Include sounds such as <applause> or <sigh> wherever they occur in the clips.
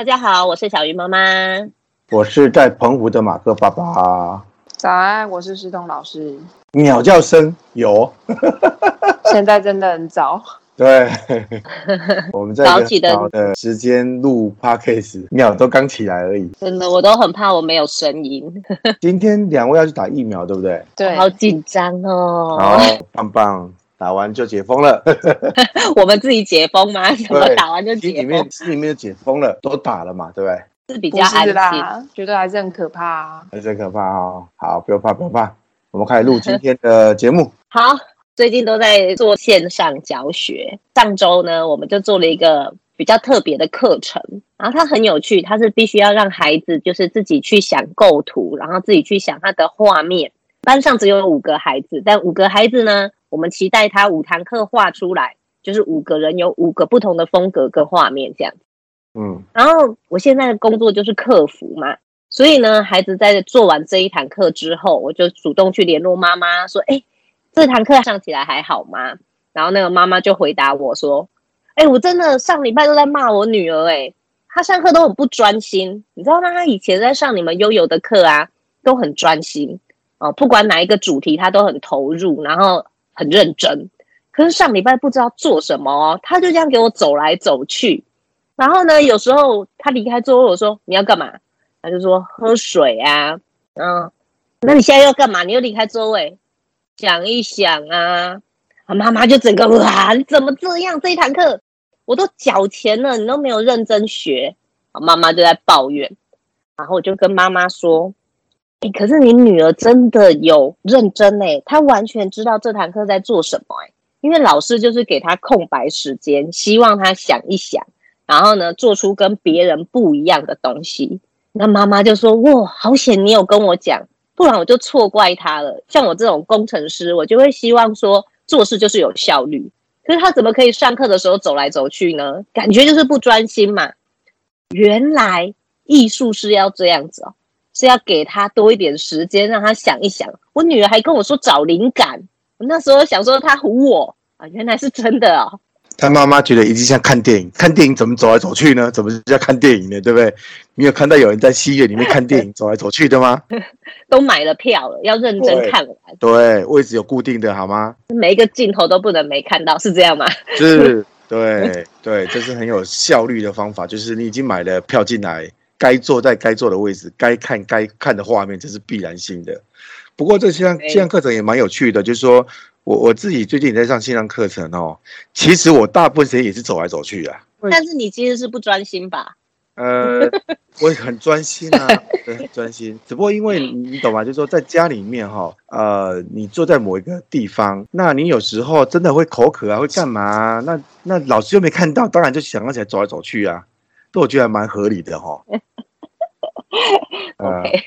大家好，我是小鱼妈妈，我是在澎湖的马克爸爸。早安，我是师彤老师。鸟叫声有，<laughs> 现在真的很早。对，<laughs> 我们在早起的时间录 podcast，鸟都刚起来而已。真的，我都很怕我没有声音。今天两位要去打疫苗，对不对？对，好紧张哦。好，棒棒，打完就解封了。<laughs> 我们自己解封吗？什么打完就解封？里面里面解封了，都打了嘛，对不对？是比较安心，觉得还是很可怕啊，还是很可怕哦。好，不要怕，不要怕，我们开始录今天的节目。好。最近都在做线上教学。上周呢，我们就做了一个比较特别的课程，然后它很有趣，它是必须要让孩子就是自己去想构图，然后自己去想它的画面。班上只有五个孩子，但五个孩子呢，我们期待他五堂课画出来，就是五个人有五个不同的风格跟画面这样。嗯，然后我现在的工作就是客服嘛，所以呢，孩子在做完这一堂课之后，我就主动去联络妈妈说：“哎。”这堂课上起来还好吗？然后那个妈妈就回答我说：“哎，我真的上礼拜都在骂我女儿，哎，她上课都很不专心，你知道吗？她以前在上你们悠悠的课啊，都很专心哦，不管哪一个主题她都很投入，然后很认真。可是上礼拜不知道做什么哦，他就这样给我走来走去。然后呢，有时候他离开座位，我说你要干嘛？他就说喝水啊，嗯，那你现在要干嘛？你又离开座位。”想一想啊，妈妈就整个哇，你怎么这样？这一堂课我都缴钱了，你都没有认真学。妈妈就在抱怨，然后我就跟妈妈说：“哎，可是你女儿真的有认真哎，她完全知道这堂课在做什么哎，因为老师就是给她空白时间，希望她想一想，然后呢，做出跟别人不一样的东西。那妈妈就说：哇，好险你有跟我讲。”不然我就错怪他了。像我这种工程师，我就会希望说做事就是有效率。可是他怎么可以上课的时候走来走去呢？感觉就是不专心嘛。原来艺术是要这样子哦，是要给他多一点时间，让他想一想。我女儿还跟我说找灵感，我那时候想说她唬我啊，原来是真的哦。他妈妈觉得已经像看电影，看电影怎么走来走去呢？怎么叫看电影呢？对不对？你有看到有人在戏院里面看电影走来走去的吗？<laughs> 都买了票了，要认真看完。对，位置有固定的，好吗？每一个镜头都不能没看到，是这样吗？是，<laughs> 对对，这是很有效率的方法。就是你已经买了票进来，该坐在该坐的位置，该看该看的画面，这是必然性的。不过这线上线上课程也蛮有趣的，就是说。我我自己最近也在上线上课程哦，其实我大部分时间也是走来走去啊。但是你其实是不专心吧？呃，<laughs> 我很专心啊，对，很专心。只不过因为你懂吗？就是说在家里面哈，呃，你坐在某一个地方，那你有时候真的会口渴啊，会干嘛啊？那那老师又没看到，当然就想起来走来走去啊。这我觉得还蛮合理的哈。<laughs> OK，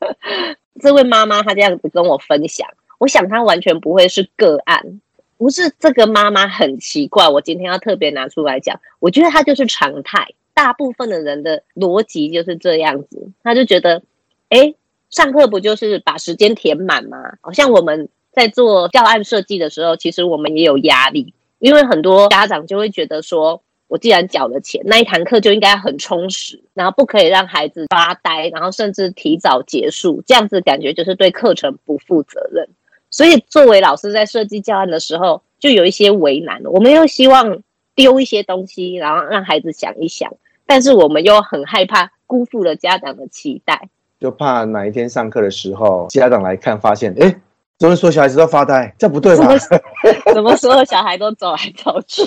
<laughs> 这位妈妈她这样子跟我分享。我想她完全不会是个案，不是这个妈妈很奇怪。我今天要特别拿出来讲，我觉得她就是常态。大部分的人的逻辑就是这样子，他就觉得，哎，上课不就是把时间填满吗？好像我们在做教案设计的时候，其实我们也有压力，因为很多家长就会觉得说，我既然缴了钱，那一堂课就应该很充实，然后不可以让孩子发呆，然后甚至提早结束，这样子感觉就是对课程不负责任。所以，作为老师在设计教案的时候，就有一些为难。我们又希望丢一些东西，然后让孩子想一想，但是我们又很害怕辜负了家长的期待，就怕哪一天上课的时候，家长来看发现，哎，怎么说小孩子都发呆？这不对吧？怎么所有小孩都走来走去？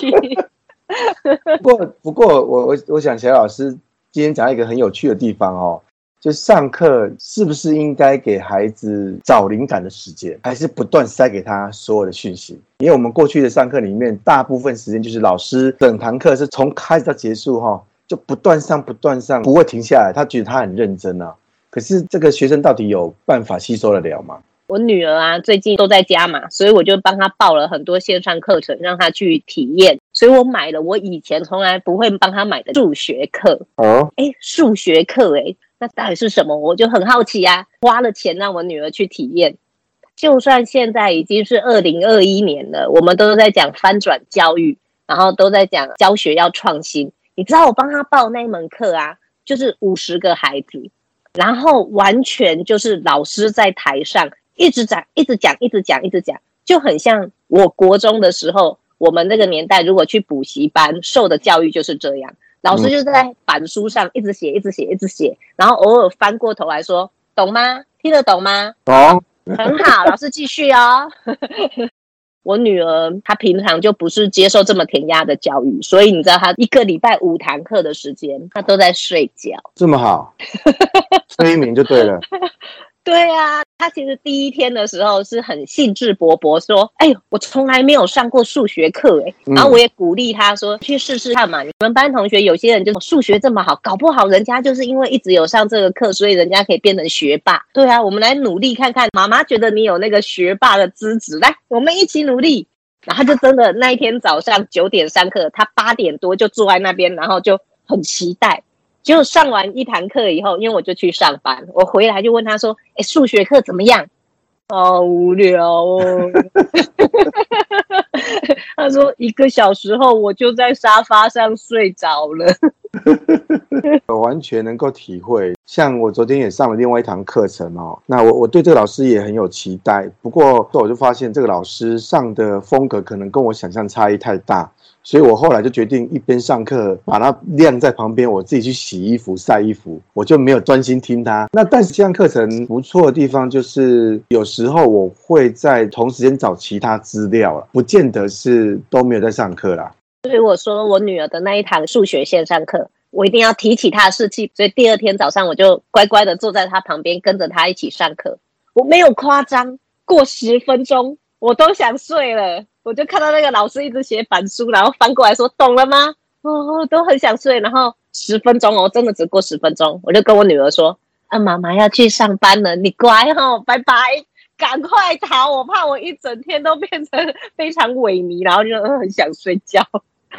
<laughs> 不过，不过，我我我想，小老师今天讲一个很有趣的地方哦。就上课是不是应该给孩子找灵感的时间，还是不断塞给他所有的讯息？因为我们过去的上课里面，大部分时间就是老师整堂课是从开始到结束哈，就不断上不断上，不会停下来。他觉得他很认真啊，可是这个学生到底有办法吸收得了吗？我女儿啊，最近都在家嘛，所以我就帮她报了很多线上课程，让她去体验。所以我买了我以前从来不会帮他买的数学课哦，哎，数学课哎。那到底是什么？我就很好奇呀、啊。花了钱让我女儿去体验，就算现在已经是二零二一年了，我们都在讲翻转教育，然后都在讲教学要创新。你知道我帮他报那一门课啊，就是五十个孩子，然后完全就是老师在台上一直讲，一直讲，一直讲，一直讲，就很像我国中的时候，我们那个年代如果去补习班受的教育就是这样，老师就在板书上一直写，一直写，一直写，然后偶尔翻过头来说，懂吗？听得懂吗？懂。很好，<laughs> 老师继续哦。<laughs> 我女儿她平常就不是接受这么填鸭的教育，所以你知道她一个礼拜五堂课的时间，她都在睡觉。这么好，<laughs> 催眠就对了。对啊，他其实第一天的时候是很兴致勃勃，说：“哎呦，我从来没有上过数学课哎。”然后我也鼓励他说：“去试试看嘛，你们班同学有些人就数学这么好，搞不好人家就是因为一直有上这个课，所以人家可以变成学霸。对啊，我们来努力看看。妈妈觉得你有那个学霸的资质，来，我们一起努力。”然后就真的那一天早上九点上课，他八点多就坐在那边，然后就很期待。就上完一堂课以后，因为我就去上班，我回来就问他说：“哎，数学课怎么样？”好无聊哦。<laughs> 他说：“一个小时后，我就在沙发上睡着了。<laughs> ”我完全能够体会。像我昨天也上了另外一堂课程哦，那我我对这个老师也很有期待。不过我就发现这个老师上的风格可能跟我想象差异太大。所以我后来就决定一边上课，把它晾在旁边，我自己去洗衣服、晒衣服，我就没有专心听他。那但是这样课程不错的地方，就是有时候我会在同时间找其他资料了，不见得是都没有在上课啦。所以我说我女儿的那一堂数学线上课，我一定要提起她的士气。所以第二天早上我就乖乖的坐在她旁边，跟着她一起上课。我没有夸张，过十分钟我都想睡了。我就看到那个老师一直写板书，然后翻过来说：“懂了吗？”哦，都很想睡。然后十分钟哦，真的只过十分钟，我就跟我女儿说：“啊，妈妈要去上班了，你乖哦，拜拜，赶快逃！我怕我一整天都变成非常萎靡，然后就很想睡觉。”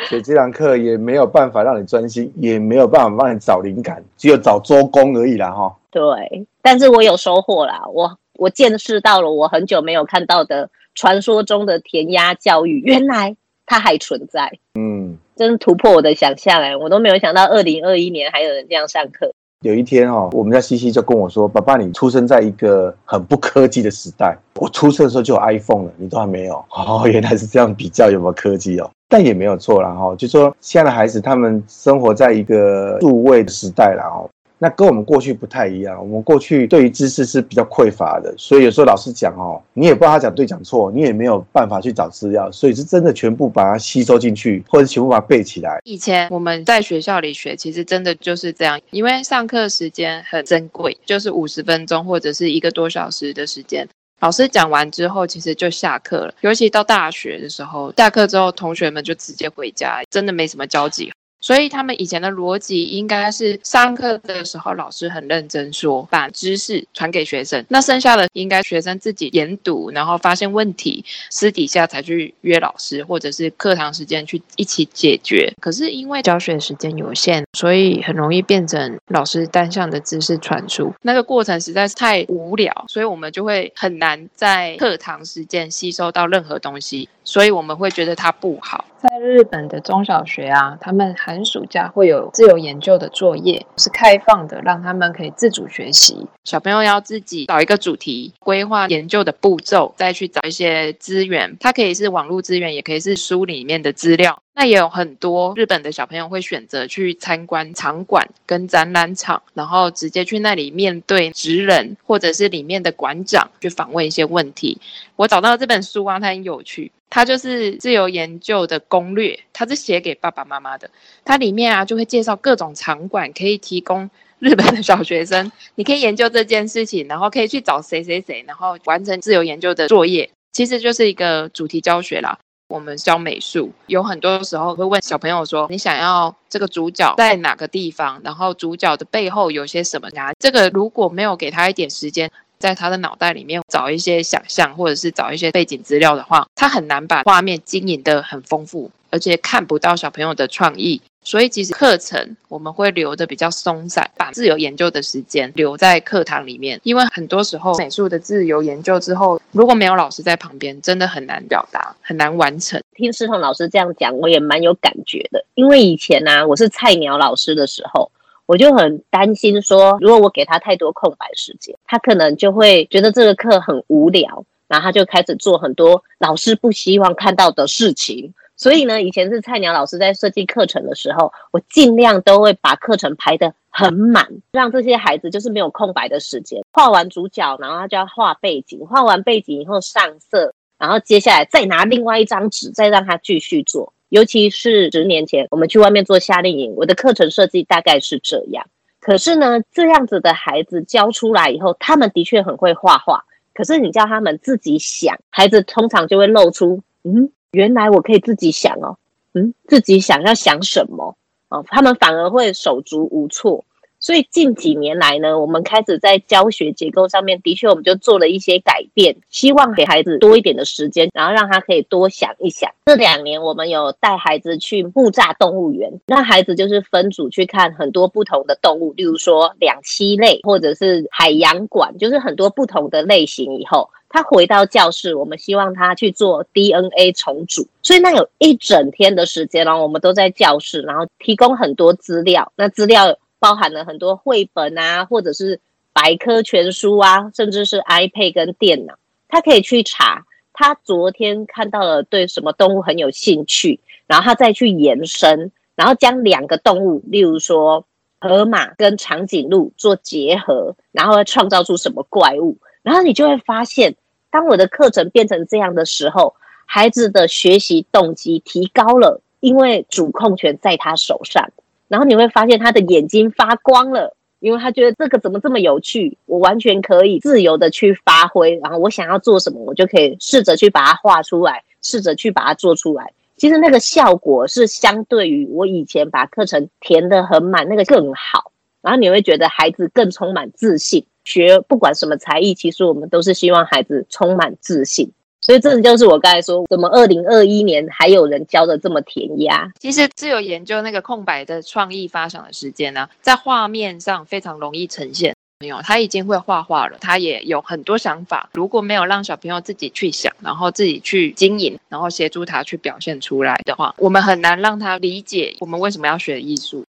所以这堂课也没有办法让你专心，也没有办法帮你找灵感，只有找周公而已啦，哈。对，但是我有收获啦，我我见识到了我很久没有看到的。传说中的填鸭教育，<laughs> 原来它还存在。嗯，真突破我的想象哎，我都没有想到，二零二一年还有人这样上课。有一天哦，我们家西西就跟我说：“爸爸，你出生在一个很不科技的时代。我出生的时候就有 iPhone 了，你都还没有。<laughs> ”哦，原来是这样比较有没有科技哦，但也没有错啦哈。就说现在的孩子，他们生活在一个数位的时代了哦。那跟我们过去不太一样，我们过去对于知识是比较匮乏的，所以有时候老师讲哦，你也不知道他讲对讲错，你也没有办法去找资料，所以是真的全部把它吸收进去，或者全部把它背起来。以前我们在学校里学，其实真的就是这样，因为上课时间很珍贵，就是五十分钟或者是一个多小时的时间，老师讲完之后，其实就下课了。尤其到大学的时候，下课之后，同学们就直接回家，真的没什么交集。所以他们以前的逻辑应该是上课的时候老师很认真说，把知识传给学生，那剩下的应该学生自己研读，然后发现问题，私底下才去约老师，或者是课堂时间去一起解决。可是因为教学时间有限，所以很容易变成老师单向的知识传输，那个过程实在是太无聊，所以我们就会很难在课堂时间吸收到任何东西。所以我们会觉得它不好。在日本的中小学啊，他们还寒暑假会有自由研究的作业，是开放的，让他们可以自主学习。小朋友要自己找一个主题，规划研究的步骤，再去找一些资源。它可以是网络资源，也可以是书里面的资料。那也有很多日本的小朋友会选择去参观场馆跟展览场，然后直接去那里面对职人或者是里面的馆长去访问一些问题。我找到这本书啊，它很有趣，它就是自由研究的攻略，它是写给爸爸妈妈的。它里面啊就会介绍各种场馆可以提供日本的小学生，你可以研究这件事情，然后可以去找谁谁谁，然后完成自由研究的作业，其实就是一个主题教学啦。我们教美术，有很多时候会问小朋友说：“你想要这个主角在哪个地方？然后主角的背后有些什么呀？”这个如果没有给他一点时间，在他的脑袋里面找一些想象，或者是找一些背景资料的话，他很难把画面经营得很丰富，而且看不到小朋友的创意。所以其实课程我们会留得比较松散，把自由研究的时间留在课堂里面，因为很多时候美术的自由研究之后，如果没有老师在旁边，真的很难表达，很难完成。听世彤老师这样讲，我也蛮有感觉的，因为以前呢、啊，我是菜鸟老师的时候，我就很担心说，如果我给他太多空白时间，他可能就会觉得这个课很无聊，然后他就开始做很多老师不希望看到的事情。所以呢，以前是菜鸟老师在设计课程的时候，我尽量都会把课程排得很满，让这些孩子就是没有空白的时间。画完主角，然后他就要画背景，画完背景以后上色，然后接下来再拿另外一张纸，再让他继续做。尤其是十年前我们去外面做夏令营，我的课程设计大概是这样。可是呢，这样子的孩子教出来以后，他们的确很会画画，可是你叫他们自己想，孩子通常就会露出嗯。原来我可以自己想哦，嗯，自己想要想什么哦，他们反而会手足无措。所以近几年来呢，我们开始在教学结构上面，的确我们就做了一些改变，希望给孩子多一点的时间，然后让他可以多想一想。这两年我们有带孩子去木栅动物园，让孩子就是分组去看很多不同的动物，例如说两栖类或者是海洋馆，就是很多不同的类型以后。他回到教室，我们希望他去做 DNA 重组，所以那有一整天的时间，然后我们都在教室，然后提供很多资料。那资料包含了很多绘本啊，或者是百科全书啊，甚至是 iPad 跟电脑，他可以去查。他昨天看到了对什么动物很有兴趣，然后他再去延伸，然后将两个动物，例如说河马跟长颈鹿做结合，然后创造出什么怪物。然后你就会发现，当我的课程变成这样的时候，孩子的学习动机提高了，因为主控权在他手上。然后你会发现他的眼睛发光了，因为他觉得这个怎么这么有趣，我完全可以自由的去发挥。然后我想要做什么，我就可以试着去把它画出来，试着去把它做出来。其实那个效果是相对于我以前把课程填得很满，那个更好。然后你会觉得孩子更充满自信。学不管什么才艺，其实我们都是希望孩子充满自信。所以这就是我刚才说，怎么二零二一年还有人教的这么填鸭？其实是有研究那个空白的创意发想的时间呢，在画面上非常容易呈现。没有，他已经会画画了，他也有很多想法。如果没有让小朋友自己去想，然后自己去经营，然后协助他去表现出来的话，我们很难让他理解我们为什么要学艺术。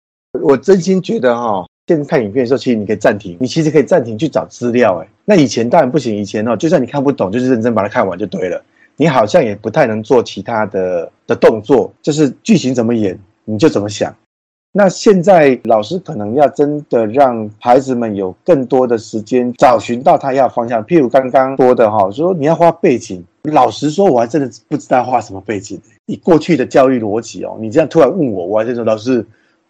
我真心觉得哈。现在看影片的时候，其实你可以暂停，你其实可以暂停去找资料。哎，那以前当然不行，以前哦，就算你看不懂，就是认真把它看完就对了。你好像也不太能做其他的的动作，就是剧情怎么演你就怎么想。那现在老师可能要真的让孩子们有更多的时间找寻到他要方向。譬如刚刚说的哈，说你要画背景，老实说，我还真的不知道画什么背景。你过去的教育逻辑哦，你这样突然问我，我还真说老师，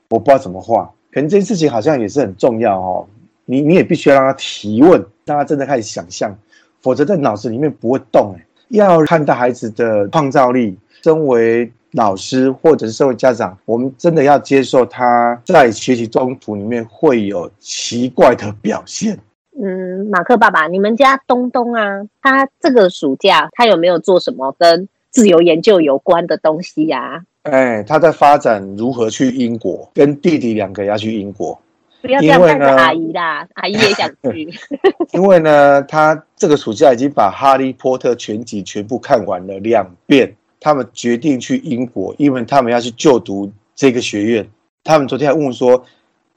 我不知道怎么画。可能这件事情好像也是很重要哦，你你也必须要让他提问，让他真的开始想象，否则在脑子里面不会动。要看到孩子的创造力，身为老师或者是身为家长，我们真的要接受他在学习中途里面会有奇怪的表现。嗯，马克爸爸，你们家东东啊，他这个暑假他有没有做什么跟自由研究有关的东西呀？哎，他在发展如何去英国，跟弟弟两个要去英国。不要这样带着阿姨啦，阿姨也想去。<laughs> 因为呢，他这个暑假已经把《哈利波特》全集全部看完了两遍。他们决定去英国，因为他们要去就读这个学院。他们昨天还问我说：“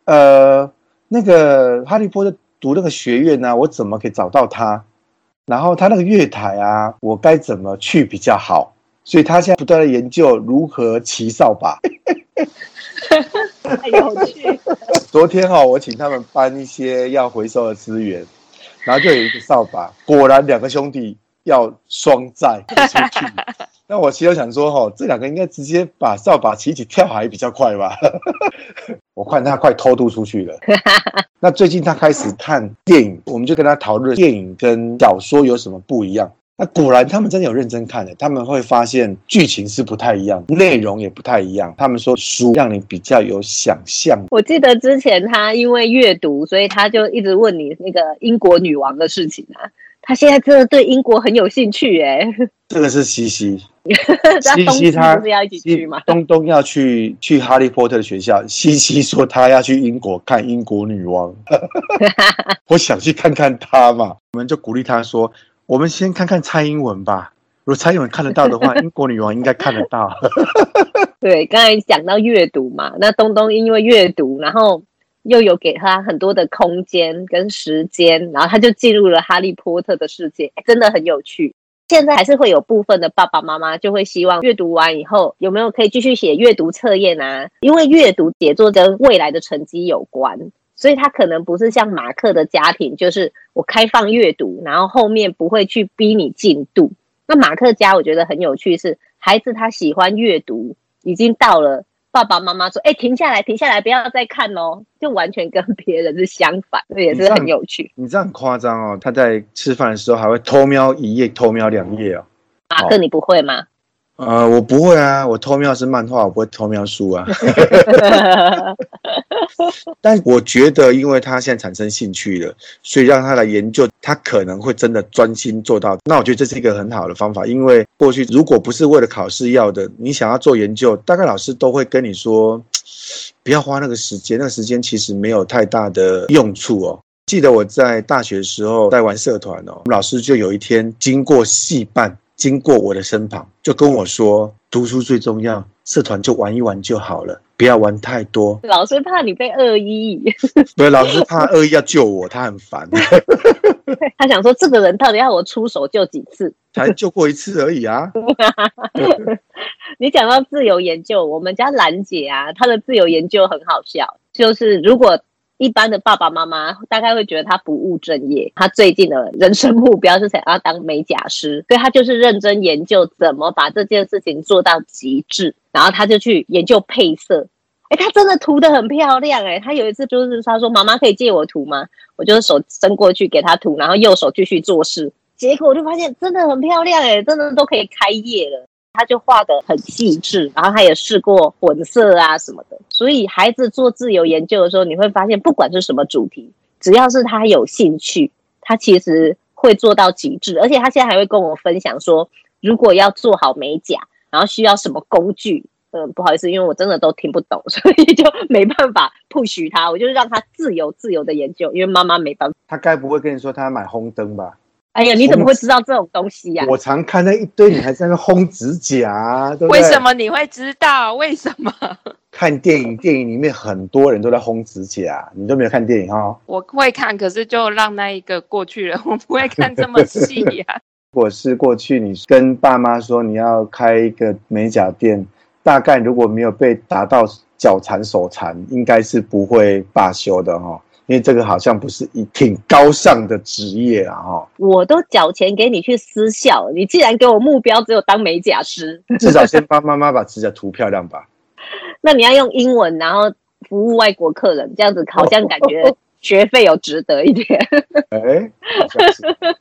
呃，那个《哈利波特》读那个学院呢、啊，我怎么可以找到他？然后他那个月台啊，我该怎么去比较好？”所以他现在不断的研究如何骑扫把，<laughs> 太有趣。<laughs> 昨天哈、哦，我请他们搬一些要回收的资源，然后就有一个扫把，果然两个兄弟要双载出去。<laughs> 那我其实想说哈、哦，这两个应该直接把扫把骑起跳海比较快吧？<laughs> 我看他快偷渡出去了。那最近他开始看电影，我们就跟他讨论电影跟小说有什么不一样。那果然他们真的有认真看的，他们会发现剧情是不太一样，内容也不太一样。他们说书让你比较有想象。我记得之前他因为阅读，所以他就一直问你那个英国女王的事情啊。他现在真的对英国很有兴趣哎。这个是西西，<laughs> 西西他不是要一起去吗？东东要去去哈利波特的学校，西西说他要去英国看英国女王。<laughs> 我想去看看他嘛，我们就鼓励他说。我们先看看蔡英文吧。如果蔡英文看得到的话，<laughs> 英国女王应该看得到。<laughs> 对，刚才讲到阅读嘛，那东东因为阅读，然后又有给他很多的空间跟时间，然后他就进入了哈利波特的世界，真的很有趣。现在还是会有部分的爸爸妈妈就会希望阅读完以后有没有可以继续写阅读测验啊？因为阅读写作跟未来的成绩有关。所以他可能不是像马克的家庭，就是我开放阅读，然后后面不会去逼你进度。那马克家我觉得很有趣是，是孩子他喜欢阅读，已经到了爸爸妈妈说：“哎，停下来，停下来，不要再看哦。”就完全跟别人是相反，这也是很有趣。你这样很夸张哦，他在吃饭的时候还会偷瞄一页，偷瞄两页哦。马克，你不会吗？呃，我不会啊，我偷瞄是漫画，我不会偷瞄书啊。<laughs> <laughs> <laughs> 但我觉得，因为他现在产生兴趣了，所以让他来研究，他可能会真的专心做到。那我觉得这是一个很好的方法，因为过去如果不是为了考试要的，你想要做研究，大概老师都会跟你说，不要花那个时间，那个时间其实没有太大的用处哦。记得我在大学的时候在玩社团哦，老师就有一天经过系办。经过我的身旁，就跟我说：“读书最重要，社团就玩一玩就好了，不要玩太多。”老师怕你被恶意，不是，老师怕恶意要救我，他很烦。<laughs> 他想说，这个人到底要我出手救几次？才救过一次而已啊！<laughs> 你讲到自由研究，我们家兰姐啊，她的自由研究很好笑，就是如果。一般的爸爸妈妈大概会觉得他不务正业，他最近的人生目标是想要当美甲师，所以他就是认真研究怎么把这件事情做到极致，然后他就去研究配色。哎，他真的涂得很漂亮哎！他有一次就是他说：“妈妈可以借我涂吗？”我就手伸过去给他涂，然后右手继续做事，结果我就发现真的很漂亮哎，真的都可以开业了。他就画得很细致，然后他也试过混色啊什么的，所以孩子做自由研究的时候，你会发现不管是什么主题，只要是他有兴趣，他其实会做到极致。而且他现在还会跟我分享说，如果要做好美甲，然后需要什么工具，嗯，不好意思，因为我真的都听不懂，<laughs> 所以就没办法 push 他，我就是让他自由自由的研究，因为妈妈没办法。他该不会跟你说他要买红灯吧？哎呀，你怎么会知道这种东西呀、啊？我常看那一堆女孩在那烘指甲、啊，对不对？为什么你会知道？为什么？<laughs> 看电影，电影里面很多人都在烘指甲，你都没有看电影哈？我会看，可是就让那一个过去了，我不会看这么细呀、啊。如果是过去，你跟爸妈说你要开一个美甲店，大概如果没有被打到脚残手残，应该是不会罢休的哈。因为这个好像不是一挺高尚的职业啊！哈，我都缴钱给你去私校，你既然给我目标只有当美甲师，至少先帮妈妈把指甲涂漂亮吧。<laughs> 那你要用英文，然后服务外国客人，这样子好像感觉。<laughs> 学费有值得一点。哎，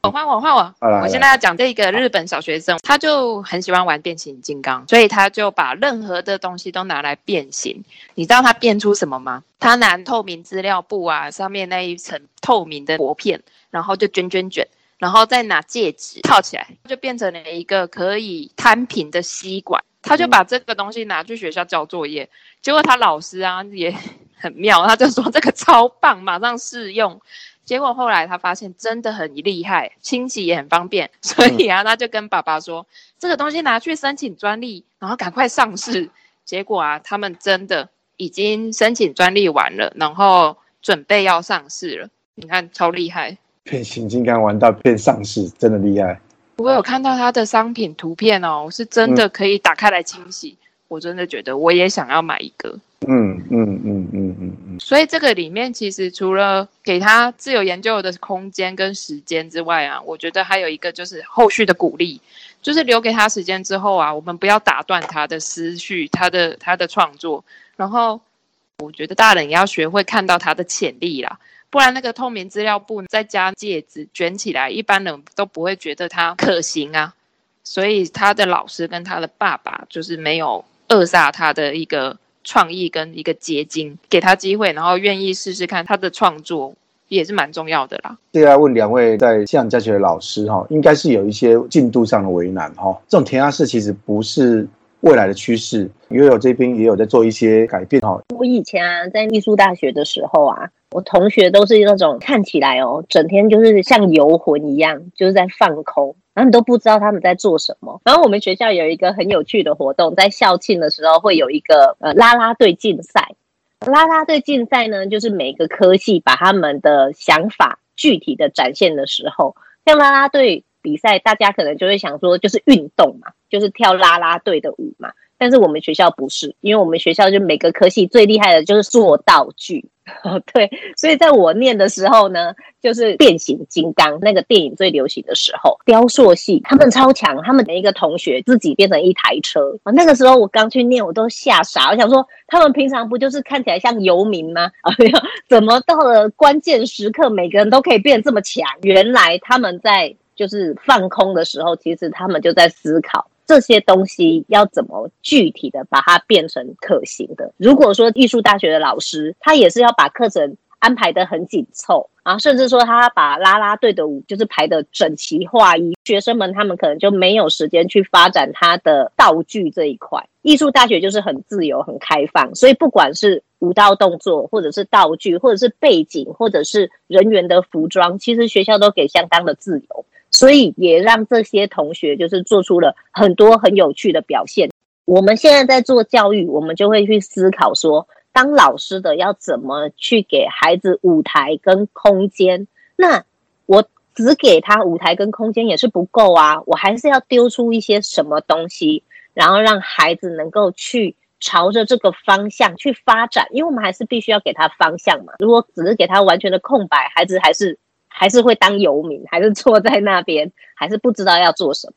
我换 <laughs> 我换我，我现在要讲这个日本小学生，他就很喜欢玩变形金刚，所以他就把任何的东西都拿来变形。你知道他变出什么吗？他拿透明资料布啊，上面那一层透明的薄片，然后就卷卷卷，然后再拿戒指套起来，就变成了一个可以摊平的吸管。他就把这个东西拿去学校交作业，结果他老师啊也。很妙，<laughs> 他就说这个超棒，马上试用。结果后来他发现真的很厉害，清洗也很方便，所以啊，他就跟爸爸说，这个东西拿去申请专利，然后赶快上市。结果啊，他们真的已经申请专利完了，然后准备要上市了。你看，超厉害！变形金刚玩到变上市，真的厉害。我有看到他的商品图片哦，是真的可以打开来清洗。嗯我真的觉得我也想要买一个。嗯嗯嗯嗯嗯嗯。所以这个里面其实除了给他自由研究的空间跟时间之外啊，我觉得还有一个就是后续的鼓励，就是留给他时间之后啊，我们不要打断他的思绪，他的他的创作。然后我觉得大人也要学会看到他的潜力啦，不然那个透明资料布再加戒指卷起来，一般人都不会觉得它可行啊。所以他的老师跟他的爸爸就是没有扼杀他的一个创意跟一个结晶，给他机会，然后愿意试试看他的创作。也是蛮重要的啦。这个要问两位在线上教学的老师哈，应该是有一些进度上的为难哈。这种填鸭式其实不是未来的趋势，因为我这边也有在做一些改变哈。我以前啊，在艺术大学的时候啊，我同学都是那种看起来哦，整天就是像游魂一样，就是在放空，然后你都不知道他们在做什么。然后我们学校有一个很有趣的活动，在校庆的时候会有一个呃拉拉队竞赛。拉拉队竞赛呢，就是每个科系把他们的想法具体的展现的时候，像拉拉队比赛，大家可能就会想说，就是运动嘛，就是跳拉拉队的舞嘛。但是我们学校不是，因为我们学校就每个科系最厉害的就是做道具。哦 <laughs> 对，所以在我念的时候呢，就是变形金刚那个电影最流行的时候，雕塑系他们超强，他们每一个同学自己变成一台车啊。那个时候我刚去念，我都吓傻，我想说他们平常不就是看起来像游民吗？<laughs> 啊，怎么到了关键时刻，每个人都可以变这么强？原来他们在就是放空的时候，其实他们就在思考。这些东西要怎么具体的把它变成可行的？如果说艺术大学的老师，他也是要把课程安排得很紧凑，啊甚至说他把啦啦队的舞就是排得整齐划一，学生们他们可能就没有时间去发展他的道具这一块。艺术大学就是很自由、很开放，所以不管是舞蹈动作，或者是道具，或者是背景，或者是人员的服装，其实学校都给相当的自由。所以也让这些同学就是做出了很多很有趣的表现。我们现在在做教育，我们就会去思考说，当老师的要怎么去给孩子舞台跟空间？那我只给他舞台跟空间也是不够啊，我还是要丢出一些什么东西，然后让孩子能够去朝着这个方向去发展。因为我们还是必须要给他方向嘛。如果只是给他完全的空白，孩子还是。还是会当游民，还是坐在那边，还是不知道要做什么。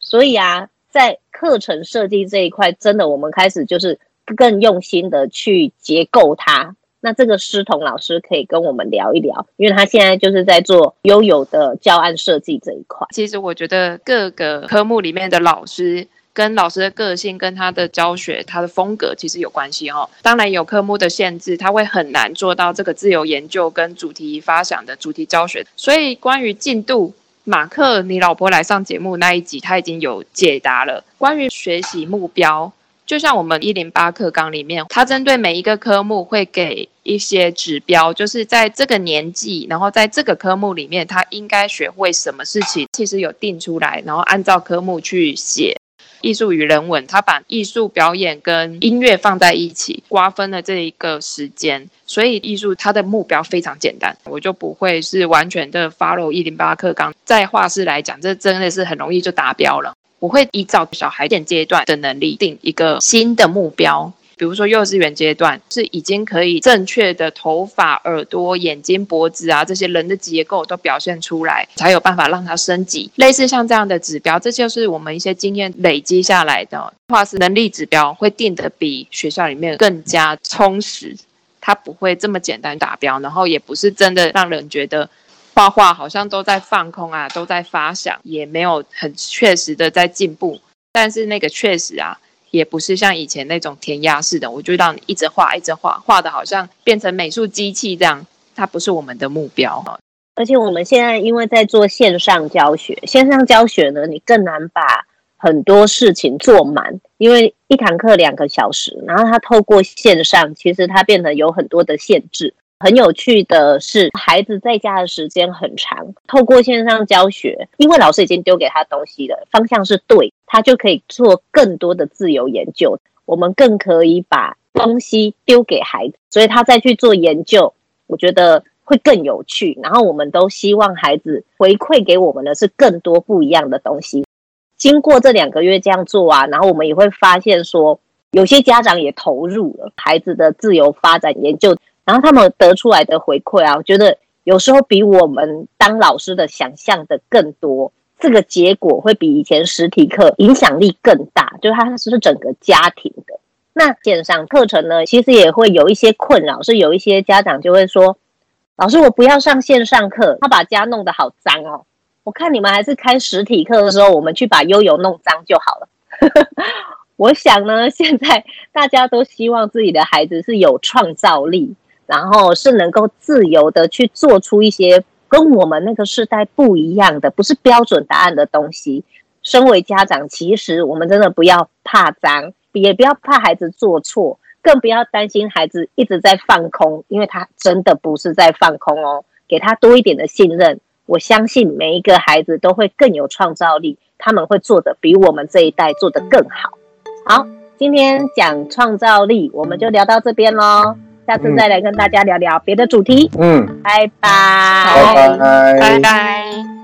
所以啊，在课程设计这一块，真的我们开始就是更用心的去结构它。那这个诗彤老师可以跟我们聊一聊，因为他现在就是在做悠游的教案设计这一块。其实我觉得各个科目里面的老师。跟老师的个性、跟他的教学、他的风格其实有关系哦。当然有科目的限制，他会很难做到这个自由研究跟主题发想的主题教学。所以关于进度，马克，你老婆来上节目那一集，他已经有解答了。关于学习目标，就像我们一零八课纲里面，他针对每一个科目会给一些指标，就是在这个年纪，然后在这个科目里面，他应该学会什么事情，其实有定出来，然后按照科目去写。艺术与人文，他把艺术表演跟音乐放在一起，瓜分了这一个时间，所以艺术它的目标非常简单，我就不会是完全的 follow 一零八课纲。在画室来讲，这真的是很容易就达标了。我会依照小孩点阶段的能力定一个新的目标。比如说幼稚园阶段是已经可以正确的头发、耳朵、眼睛、脖子啊这些人的结构都表现出来，才有办法让它升级。类似像这样的指标，这就是我们一些经验累积下来的画室能力指标，会定得比学校里面更加充实。它不会这么简单达标，然后也不是真的让人觉得画画好像都在放空啊，都在发想，也没有很确实的在进步。但是那个确实啊。也不是像以前那种填鸭式的，我就让你一直画，一直画，画的好像变成美术机器这样，它不是我们的目标哈。而且我们现在因为在做线上教学，线上教学呢，你更难把很多事情做满，因为一堂课两个小时，然后它透过线上，其实它变得有很多的限制。很有趣的是，孩子在家的时间很长。透过线上教学，因为老师已经丢给他东西了，方向是对，他就可以做更多的自由研究。我们更可以把东西丢给孩子，所以他再去做研究，我觉得会更有趣。然后我们都希望孩子回馈给我们的是更多不一样的东西。经过这两个月这样做啊，然后我们也会发现说，有些家长也投入了孩子的自由发展研究。然后他们得出来的回馈啊，我觉得有时候比我们当老师的想象的更多。这个结果会比以前实体课影响力更大，就是它是整个家庭的。那线上课程呢，其实也会有一些困扰，是有一些家长就会说，老师，我不要上线上课，他把家弄得好脏哦。我看你们还是开实体课的时候，我们去把悠悠弄脏就好了。<laughs> 我想呢，现在大家都希望自己的孩子是有创造力，然后是能够自由的去做出一些跟我们那个时代不一样的，不是标准答案的东西。身为家长，其实我们真的不要怕脏，也不要怕孩子做错。更不要担心孩子一直在放空，因为他真的不是在放空哦。给他多一点的信任，我相信每一个孩子都会更有创造力，他们会做得比我们这一代做得更好。好，今天讲创造力，我们就聊到这边喽。下次再来跟大家聊聊别的主题。嗯，拜拜，拜拜，拜拜。